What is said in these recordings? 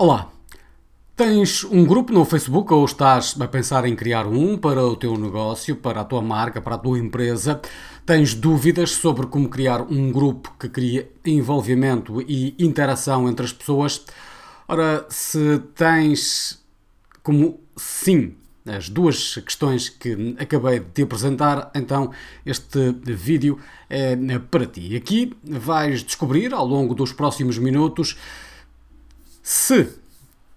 Olá! Tens um grupo no Facebook ou estás a pensar em criar um para o teu negócio, para a tua marca, para a tua empresa? Tens dúvidas sobre como criar um grupo que crie envolvimento e interação entre as pessoas? Ora, se tens como sim as duas questões que acabei de te apresentar, então este vídeo é para ti. Aqui vais descobrir ao longo dos próximos minutos se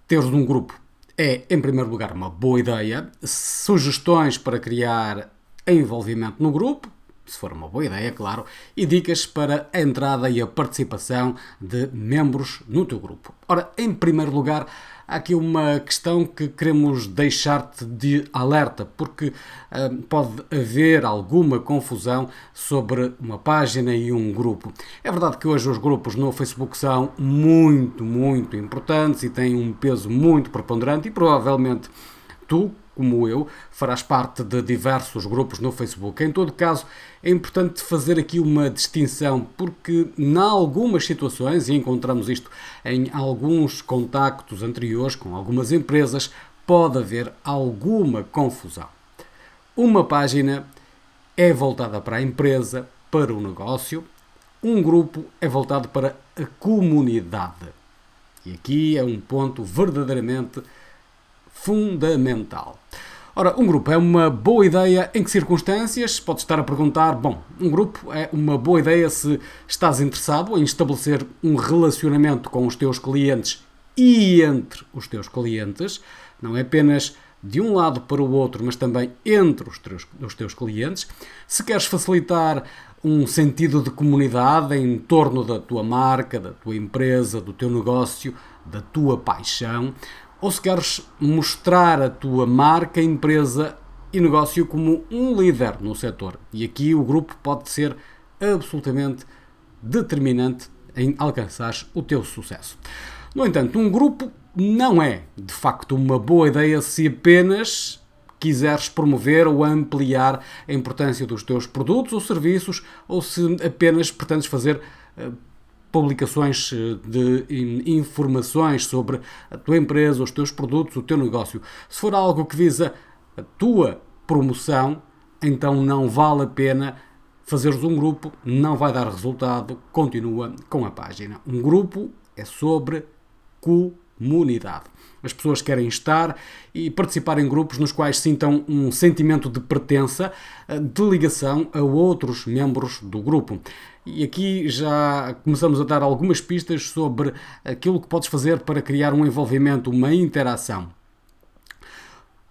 teres um grupo é, em primeiro lugar, uma boa ideia, sugestões para criar envolvimento no grupo, se for uma boa ideia, claro, e dicas para a entrada e a participação de membros no teu grupo. Ora, em primeiro lugar, há aqui uma questão que queremos deixar-te de alerta, porque uh, pode haver alguma confusão sobre uma página e um grupo. É verdade que hoje os grupos no Facebook são muito, muito importantes e têm um peso muito preponderante e provavelmente tu, como eu, farás parte de diversos grupos no Facebook. Em todo caso, é importante fazer aqui uma distinção, porque, em algumas situações, e encontramos isto em alguns contactos anteriores com algumas empresas, pode haver alguma confusão. Uma página é voltada para a empresa, para o negócio, um grupo é voltado para a comunidade. E aqui é um ponto verdadeiramente fundamental. Ora, um grupo é uma boa ideia em que circunstâncias? Pode estar a perguntar. Bom, um grupo é uma boa ideia se estás interessado em estabelecer um relacionamento com os teus clientes e entre os teus clientes, não é apenas de um lado para o outro, mas também entre os teus, os teus clientes. Se queres facilitar um sentido de comunidade em torno da tua marca, da tua empresa, do teu negócio, da tua paixão, ou se queres mostrar a tua marca, empresa e negócio como um líder no setor. E aqui o grupo pode ser absolutamente determinante em alcançar o teu sucesso. No entanto, um grupo não é de facto uma boa ideia se apenas quiseres promover ou ampliar a importância dos teus produtos ou serviços ou se apenas pretendes fazer eh, publicações eh, de informações sobre a tua empresa, os teus produtos, o teu negócio. Se for algo que visa a tua promoção, então não vale a pena fazeres um grupo, não vai dar resultado, continua com a página. Um grupo é sobre comunidade. As pessoas querem estar e participar em grupos nos quais sintam um sentimento de pertença, eh, de ligação a outros membros do grupo. E aqui já começamos a dar algumas pistas sobre aquilo que podes fazer para criar um envolvimento, uma interação.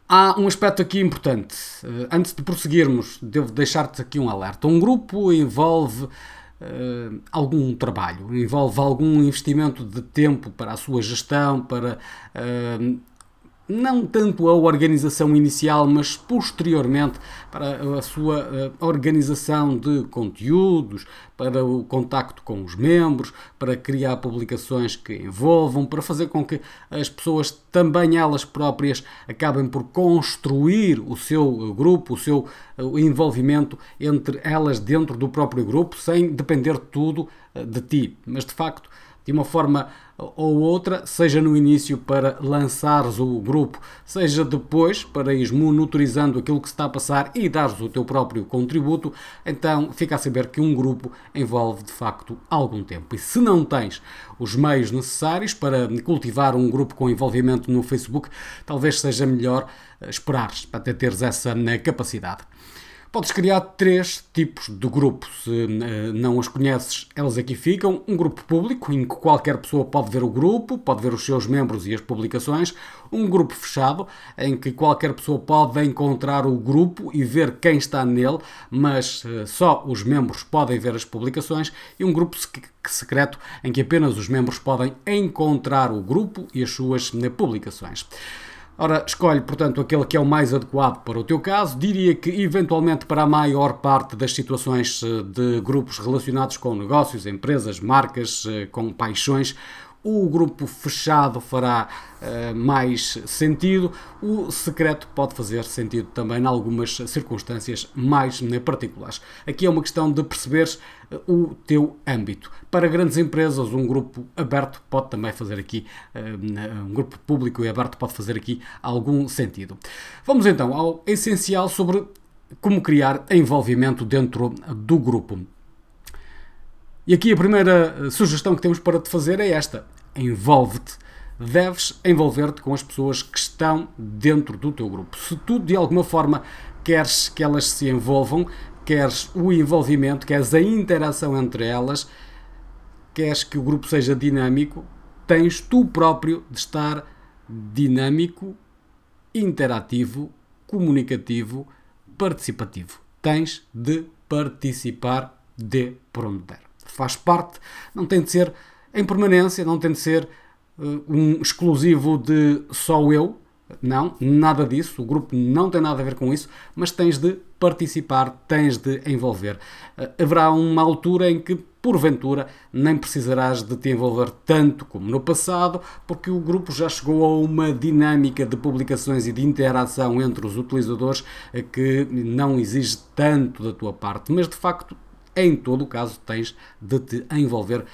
Há um aspecto aqui importante. Eh, antes de prosseguirmos, devo deixar-te aqui um alerta. Um grupo envolve Uh, algum trabalho, envolve algum investimento de tempo para a sua gestão, para uh, não tanto a organização inicial, mas posteriormente para a sua eh, organização de conteúdos, para o contacto com os membros, para criar publicações que envolvam, para fazer com que as pessoas também elas próprias acabem por construir o seu grupo, o seu eh, envolvimento entre elas dentro do próprio grupo, sem depender tudo eh, de ti. Mas de facto, de uma forma ou outra, seja no início para lançares o grupo, seja depois para ires monitorizando aquilo que se está a passar e dares o teu próprio contributo, então fica a saber que um grupo envolve de facto algum tempo. E se não tens os meios necessários para cultivar um grupo com envolvimento no Facebook, talvez seja melhor eh, esperares para teres essa eh, capacidade. Podes criar três tipos de grupos. Se eh, não os conheces, elas aqui ficam. Um grupo público, em que qualquer pessoa pode ver o grupo, pode ver os seus membros e as publicações. Um grupo fechado, em que qualquer pessoa pode encontrar o grupo e ver quem está nele, mas eh, só os membros podem ver as publicações. E um grupo secreto, em que apenas os membros podem encontrar o grupo e as suas eh, publicações. Ora, escolhe, portanto, aquele que é o mais adequado para o teu caso. Diria que, eventualmente, para a maior parte das situações eh, de grupos relacionados com negócios, empresas, marcas, eh, com paixões, o grupo fechado fará uh, mais sentido, o secreto pode fazer sentido também em algumas circunstâncias mais particulares. Aqui é uma questão de perceberes uh, o teu âmbito. Para grandes empresas, um grupo aberto pode também fazer aqui, uh, um grupo público e aberto pode fazer aqui algum sentido. Vamos então ao essencial sobre como criar envolvimento dentro do grupo. E aqui a primeira eh, sugestão que temos para te fazer é esta: envolve-te. Deves envolver-te com as pessoas que estão dentro do teu grupo. Se tu de alguma forma queres que elas se envolvam, queres o envolvimento, queres a interação entre elas, queres que o grupo seja dinâmico, tens tu próprio de estar dinâmico, interativo, comunicativo, participativo. Tens de participar de der faz parte, não tem de ser em permanência, não tem de ser uh, um exclusivo de só eu, não, nada disso, o grupo não tem nada a ver com isso, mas tens de participar, tens de envolver. Uh, haverá uma altura em que, porventura, nem precisarás de te envolver tanto como no passado, porque o grupo já chegou a uma dinâmica de publicações e de interação entre os utilizadores uh, que não exige tanto da tua parte, mas de facto em todo o caso tens de te envolver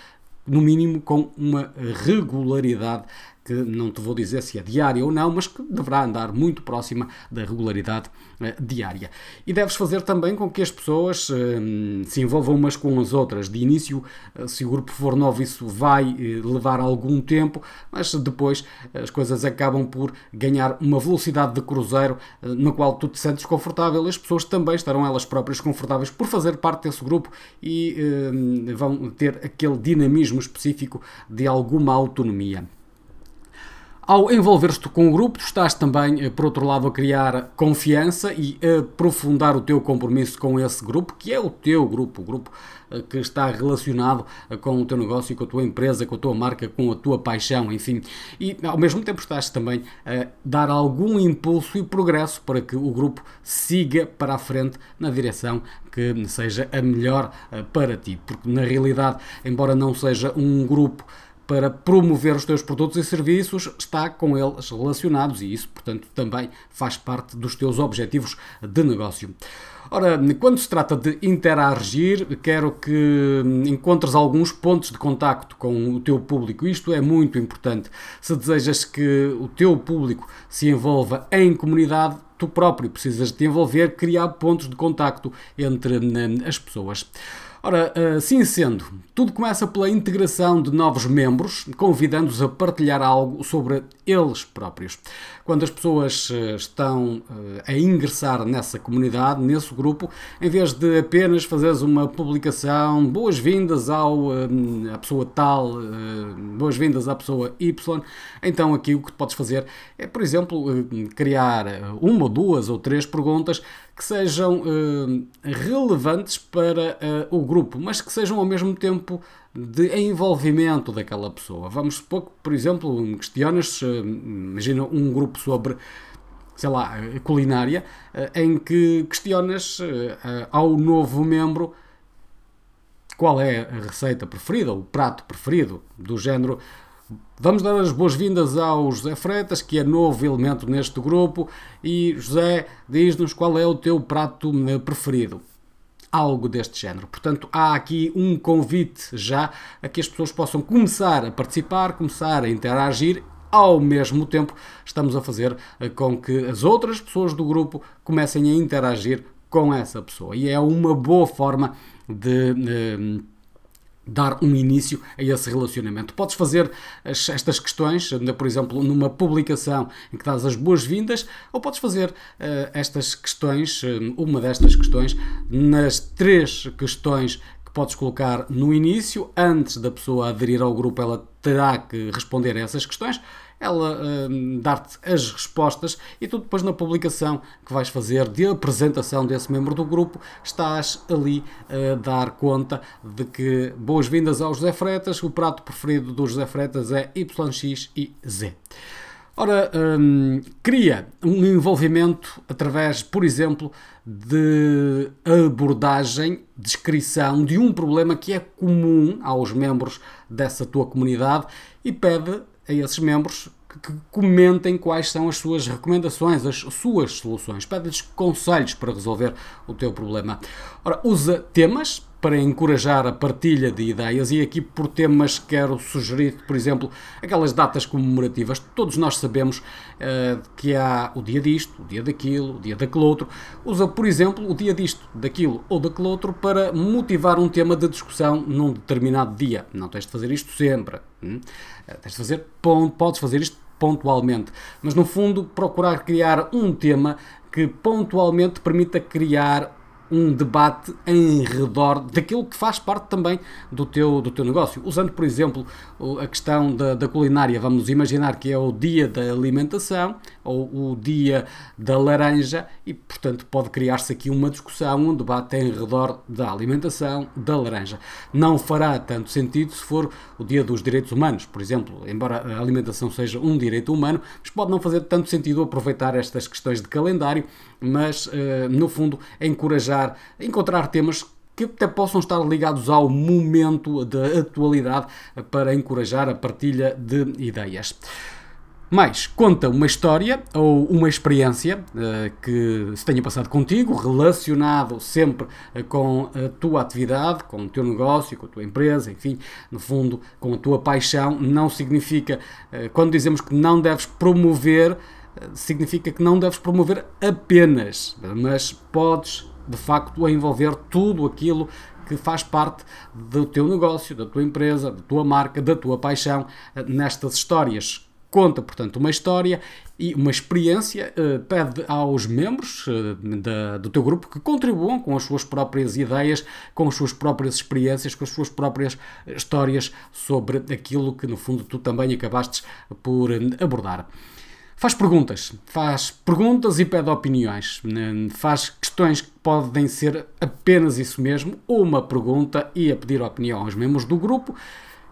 no mínimo com uma regularidade que não te vou dizer se é diária ou não, mas que deverá andar muito próxima da regularidade eh, diária. E deves fazer também com que as pessoas eh, se envolvam umas com as outras. De início, eh, se o grupo for novo, isso vai levar algum tempo, mas depois as coisas acabam por ganhar uma velocidade de cruzeiro na qual tu te sentes confortável e as pessoas também estarão elas próprias confortáveis por fazer parte desse grupo e vão ter aquele dinamismo específico de alguma autonomia. Ao envolver-te com o grupo, estás também, eh, por outro lado, a criar confiança e aprofundar o teu compromisso com esse grupo, que é o teu grupo, o grupo eh, que está relacionado eh, com o teu negócio, com a tua empresa, com a tua marca, com a tua paixão, enfim. E ao mesmo tempo estás também a dar algum impulso e progresso para que o grupo siga para a frente na direção que seja a melhor para ti, porque na realidade, embora não seja um grupo para promover os teus produtos e serviços está com eles relacionados e isso, portanto, também faz parte dos teus objetivos de negócio. Ora, quando se trata de interagir, quero que encontres alguns pontos de contacto com o teu público. Isto é muito importante. Se desejas que o teu público se envolva em comunidade, tu próprio precisas de te envolver, criar pontos de contacto entre as pessoas. Ora, assim sendo, tudo começa pela integração de novos membros, convidando-os a partilhar algo sobre eles próprios. Quando as pessoas eh, estão eh, a ingressar nessa comunidade, nesse grupo, em vez de apenas fazeres uma publicação, boas-vindas ao à pessoa tal, boas-vindas à pessoa Y, então aqui o que podes fazer é, por exemplo, criar uma duas ou três perguntas que sejam relevantes para o grupo, mas que sejam ao mesmo tempo de envolvimento daquela pessoa. Vamos supor que, por exemplo, questionas, imagina um grupo sobre sei lá, culinária, em que questionas ao novo membro qual é a receita preferida, o prato preferido, do género. Vamos dar as boas-vindas ao José Freitas, que é novo elemento neste grupo, e José, diz-nos qual é o teu prato preferido algo deste género. Portanto, há aqui um convite já a que as pessoas possam começar a participar, começar a interagir. Ao mesmo tempo, estamos a fazer eh, com que as outras pessoas do grupo comecem a interagir com essa pessoa. E é uma boa forma de. de eh, dar um início a esse relacionamento. Podes fazer estas questões, por exemplo, numa publicação em que dás as boas-vindas, ou podes fazer uh, estas questões, eh, uma destas questões, nas três questões que podes colocar no início, antes da pessoa aderir ao grupo, ela terá que responder a essas questões ela uh, dar-te as respostas e tu depois na publicação que vais fazer de apresentação desse membro do grupo estás ali a dar conta de que boas-vindas ao José Fretas, o prato preferido do José Fretas é YX e Z. Ora, hum, cria um envolvimento através, por exemplo, de abordagem, descrição de um problema que é comum aos membros dessa tua comunidade e pede a esses membros que comentem quais são as suas recomendações, as suas soluções. Pede-lhes conselhos para resolver o teu problema. Ora, usa temas para encorajar a partilha de ideias e aqui por temas quero sugerir, por exemplo, aquelas datas comemorativas. Todos nós sabemos uh, que há o dia disto, o dia daquilo, o dia daquele outro. Usa, por exemplo, o dia disto, daquilo ou daquele outro para motivar um tema de discussão num determinado dia. Não tens de fazer isto sempre. Hum? Uh, tens de fazer, podes fazer isto pontualmente, mas no fundo procurar criar um tema que pontualmente permita criar um debate em redor daquilo que faz parte também do teu, do teu negócio. Usando, por exemplo, a questão da, da culinária, vamos imaginar que é o dia da alimentação ou o dia da laranja e, portanto, pode criar-se aqui uma discussão, um debate em redor da alimentação da laranja. Não fará tanto sentido se for o dia dos direitos humanos, por exemplo, embora a alimentação seja um direito humano, mas pode não fazer tanto sentido aproveitar estas questões de calendário, mas, eh, no fundo, encorajar, encontrar temas que até possam estar ligados ao momento da atualidade para encorajar a partilha de ideias. Mais, conta uma história ou uma experiência uh, que se tenha passado contigo, relacionado sempre uh, com a tua atividade, com o teu negócio, com a tua empresa, enfim, no fundo, com a tua paixão. Não significa, uh, quando dizemos que não deves promover, significa que não deves promover apenas, mas podes de facto envolver tudo aquilo que faz parte do teu negócio, da tua empresa, da tua marca, da tua paixão nestas histórias conta, portanto, uma história e uma experiência, uh, pede aos membros uh, da, do teu grupo que contribuam com as suas próprias ideias, com as suas próprias experiências, com as suas próprias histórias sobre aquilo que, no fundo, tu também acabaste por abordar. Faz perguntas, faz perguntas e pede opiniões, né? faz questões que podem ser apenas isso mesmo, uma pergunta e a pedir opinião aos membros do grupo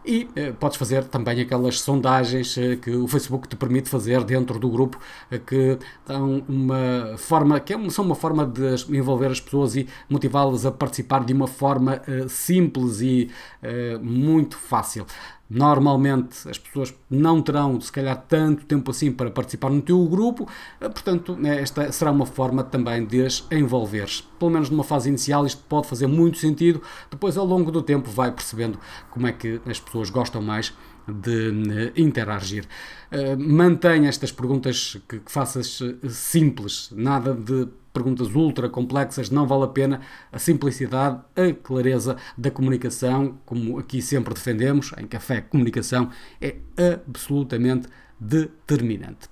e eh, podes fazer também aquelas sondagens eh, que o Facebook te permite fazer dentro do grupo, eh, que dão uma forma, que é, são uma forma de envolver as pessoas e motivá-las a participar de uma forma eh, simples e eh, muito fácil. Normalmente as pessoas não terão, se calhar, tanto tempo assim para participar no teu grupo, eh, portanto, né, esta será uma forma também de as envolveres. Pelo menos numa fase inicial, isto pode fazer muito sentido, depois, ao longo do tempo, vai percebendo como é que as pessoas gostam mais de eh, interagir. Uh, mantenha estas perguntas que, faças simples, nada de perguntas ultra complexas, não vale a pena. A simplicidade, a clareza da comunicação, como aqui sempre defendemos, em Café Comunicação, é absolutamente determinante.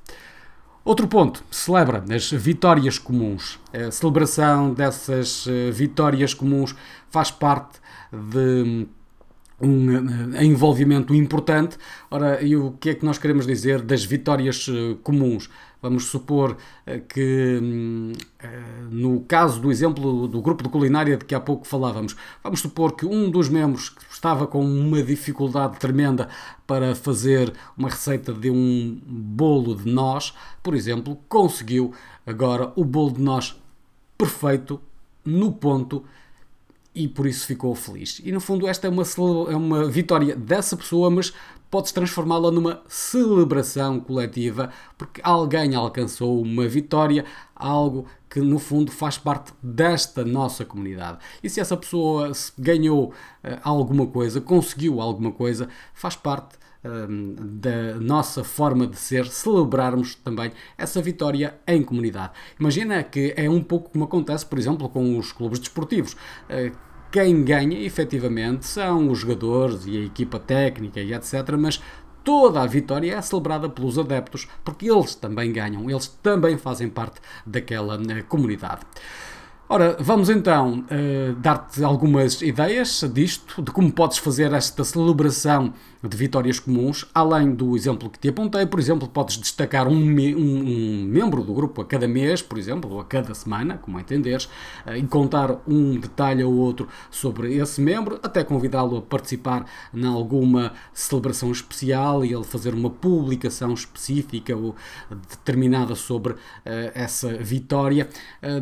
Outro ponto, celebra as vitórias comuns. A celebração dessas eh, vitórias comuns faz parte de um eh, envolvimento importante. Ora, e o que é que nós queremos dizer das vitórias eh, comuns? Vamos supor eh, que, hum, no caso do exemplo do grupo de culinária de que há pouco falávamos, vamos supor que um dos membros estava com uma dificuldade tremenda para fazer uma receita de um bolo de nós, por exemplo, conseguiu agora o bolo de nós perfeito, no ponto e por isso ficou feliz. E no fundo, esta é uma, é uma vitória dessa pessoa, mas podes transformá-la numa celebração coletiva, porque alguém alcançou uma vitória, algo que no fundo faz parte desta nossa comunidade. E se essa pessoa ganhou uh, alguma coisa, conseguiu alguma coisa, faz parte ehm, da nossa forma de ser, celebrarmos também essa vitória em comunidade. Imagina que é um pouco como acontece, por exemplo, com os clubes desportivos. Eh, quem ganha efetivamente são os jogadores e a equipa técnica e etc. Mas toda a vitória é celebrada pelos adeptos porque eles também ganham, eles também fazem parte daquela eh, comunidade. Ora, vamos então uh, dar-te algumas ideias disto, de como podes fazer esta celebração de vitórias comuns, além do exemplo que te apontei. Por exemplo, podes destacar um, me um, um membro do grupo a cada mês, por exemplo, ou a cada semana, como entenderes, uh, e contar um detalhe ou outro sobre esse membro, até convidá-lo a participar em alguma celebração especial e ele fazer uma publicação específica ou determinada sobre uh, essa vitória.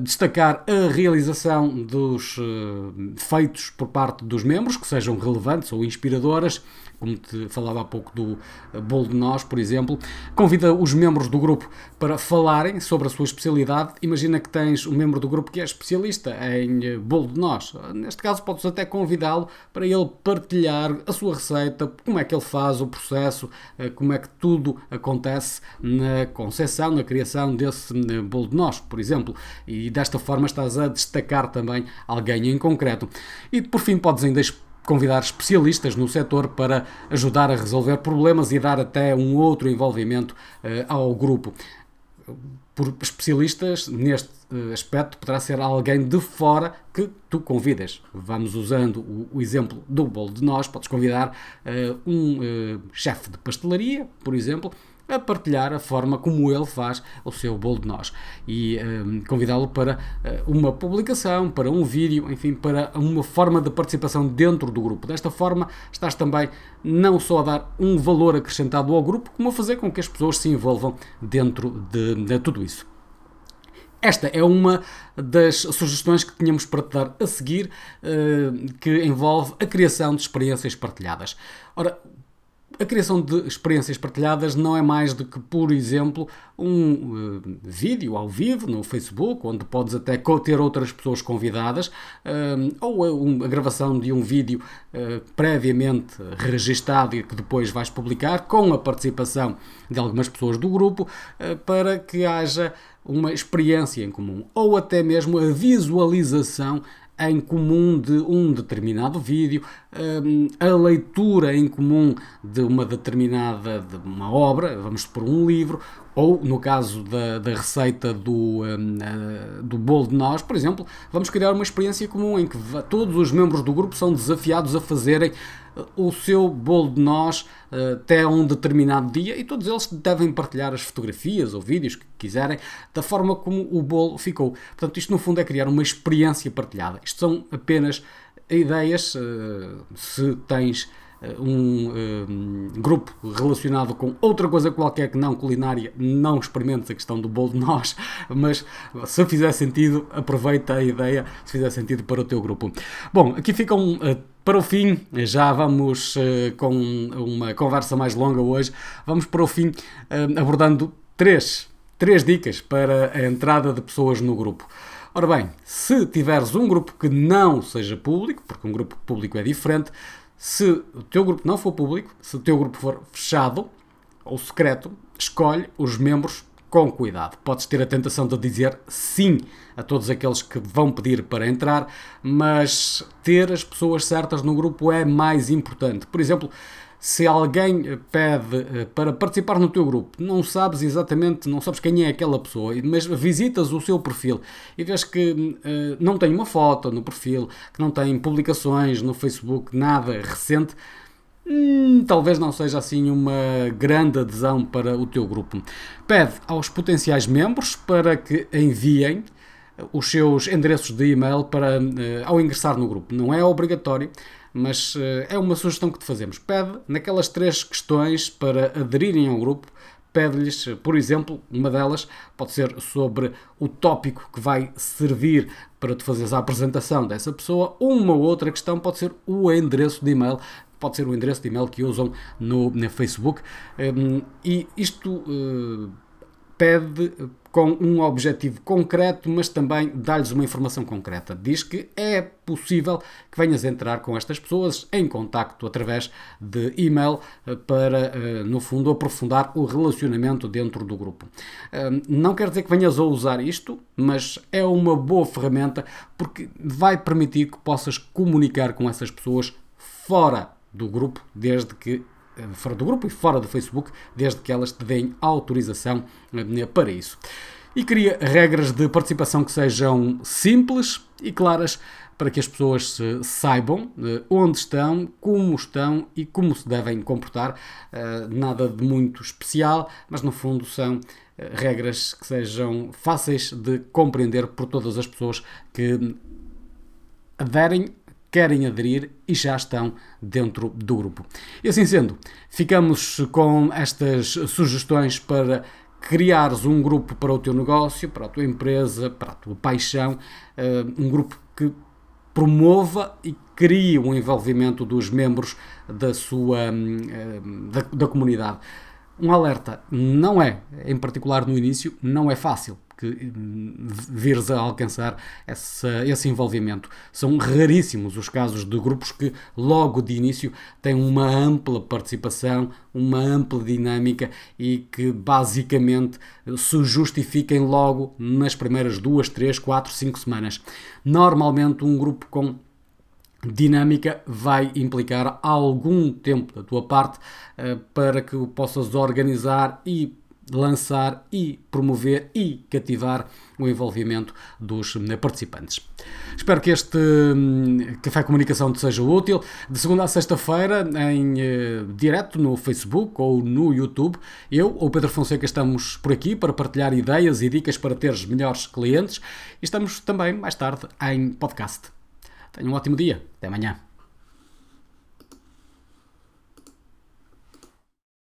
destacar a realização dos uh, feitos por parte dos membros, que sejam relevantes ou inspiradoras, como te falava há pouco do eh, bolo de nós, por exemplo, convida os membros do grupo para falarem sobre a sua especialidade. Imagina que tens um membro do grupo que é especialista em eh, bolo de nós. Neste caso, podes até convidá-lo para ele partilhar a sua receita, como é que ele faz o processo, como é que tudo acontece na concepção, na criação desse bolo de nós, por exemplo. E desta forma estás a destacar também alguém em concreto. E por fim, podes ainda convidar especialistas no setor para ajudar a resolver problemas e dar até um outro envolvimento uh, ao grupo. Por especialistas, neste uh, aspecto, poderá ser alguém de fora que tu convidas. Vamos usando o, o exemplo do bolo de nós, podes convidar uh, um chefe de pastelaria, por exemplo, a partilhar a forma como ele faz o seu bolo de nós e um, convidá-lo para uh, uma publicação, para um vídeo, enfim, para uma forma de participação dentro do grupo. Desta forma, estás também não só a dar um valor acrescentado ao grupo, como a fazer com que as pessoas se envolvam dentro de, de tudo isso. Esta é uma das sugestões que tínhamos para te dar a seguir, uh, que envolve a criação de experiências partilhadas. Ora, a criação de experiências partilhadas não é mais do que, por exemplo, um uh, vídeo ao vivo no Facebook, onde podes até ter outras pessoas convidadas, uh, ou a, um, a, gravação de um vídeo uh, previamente registado e que depois vais publicar, com a participação de algumas pessoas do grupo, para que haja uma experiência em comum, ou até mesmo a visualização em comum de um determinado vídeo, hum, a leitura em comum de uma determinada de uma obra, vamos por um livro, ou no caso da, da receita do, hum, do bolo de nós, por exemplo, vamos criar uma experiência comum em que todos os membros do grupo são desafiados a fazerem o seu bolo de nós eh, até um determinado dia e todos eles devem partilhar as fotografias ou vídeos que quiserem da forma como o bolo ficou. Portanto, isto no fundo é criar uma experiência partilhada. Isto são apenas ideias. Eh, se tens um, um, grupo relacionado com outra coisa qualquer que não culinária, não experimentes a questão do bolo de nós, mas se fizer sentido, aproveita a ideia, se fizer sentido para o teu grupo. Bom, aqui ficam uh, para o fim, já vamos com uma conversa mais longa hoje, vamos para o fim abordando três, três dicas para a entrada de pessoas no grupo. Ora bem, se tiveres um grupo que não seja público, porque um grupo público é diferente, se o teu grupo não for público, se o teu grupo for fechado ou secreto, escolhe os membros com cuidado. Podes ter a tentação de dizer sim a todos aqueles que vão pedir para entrar, mas ter as pessoas certas no grupo é mais importante. Por exemplo, se alguém pede eh, para participar no teu grupo, não sabes exatamente, não sabes quem é aquela pessoa, mas visitas o seu perfil e vês que uh, não tem uma foto no perfil, que não tem publicações no Facebook, nada recente, hum, talvez não seja assim uma grande adesão para o teu grupo. Pede aos potenciais membros para que enviem os seus endereços de e-mail para, uh, ao ingressar no grupo. Não é obrigatório mas eh, é uma sugestão que te fazemos. Pede naquelas três questões para aderirem ao grupo, pede-lhes, por exemplo, uma delas pode ser sobre o tópico que vai servir para te fazeres a apresentação dessa pessoa. Uma outra questão pode ser o endereço de e-mail pode ser o endereço de e-mail que usam no, no Facebook. Um, e isto uh, pede com um objetivo concreto, mas também dá-lhes uma informação concreta. Diz que é possível que venhas entrar com estas pessoas em contacto através de e-mail eh, para, eh, no fundo, aprofundar o relacionamento dentro do grupo. Eh, não quer dizer que venhas a usar isto, mas é uma boa ferramenta porque vai permitir que possas comunicar com essas pessoas fora do grupo, desde que eh, fora do grupo e fora do Facebook, desde que elas te deem autorização eh, para isso. e cria regras de participação que sejam simples e claras para que as pessoas saibam eh, onde estão, como estão e como se devem comportar. Eh, nada de muito especial, mas no fundo são eh, regras que sejam fáceis de compreender por todas as pessoas que aderem querem aderir e já estão dentro do grupo. E assim sendo, ficamos com estas sugestões para criares um grupo para o teu negócio, para a tua empresa, para a tua paixão, um grupo que promova e crie o um envolvimento dos membros da sua da, da comunidade. Um alerta, não é, em particular no início, não é fácil que vires a alcançar essa, esse envolvimento. São raríssimos os casos de grupos que logo de início têm uma ampla participação, uma ampla dinâmica e que basicamente se justifiquem logo nas primeiras duas, três, quatro, cinco semanas. Normalmente um grupo com dinâmica vai implicar algum tempo da tua parte uh, para que o possas organizar e lançar e promover e cativar o envolvimento dos participantes. Espero que este Café Comunicação te seja útil. De segunda a sexta-feira, em uh, direto no Facebook ou no YouTube, eu ou Pedro Fonseca estamos por aqui para partilhar ideias e dicas para teres melhores clientes e estamos também mais tarde em podcast. Tenha um ótimo dia. Até amanhã.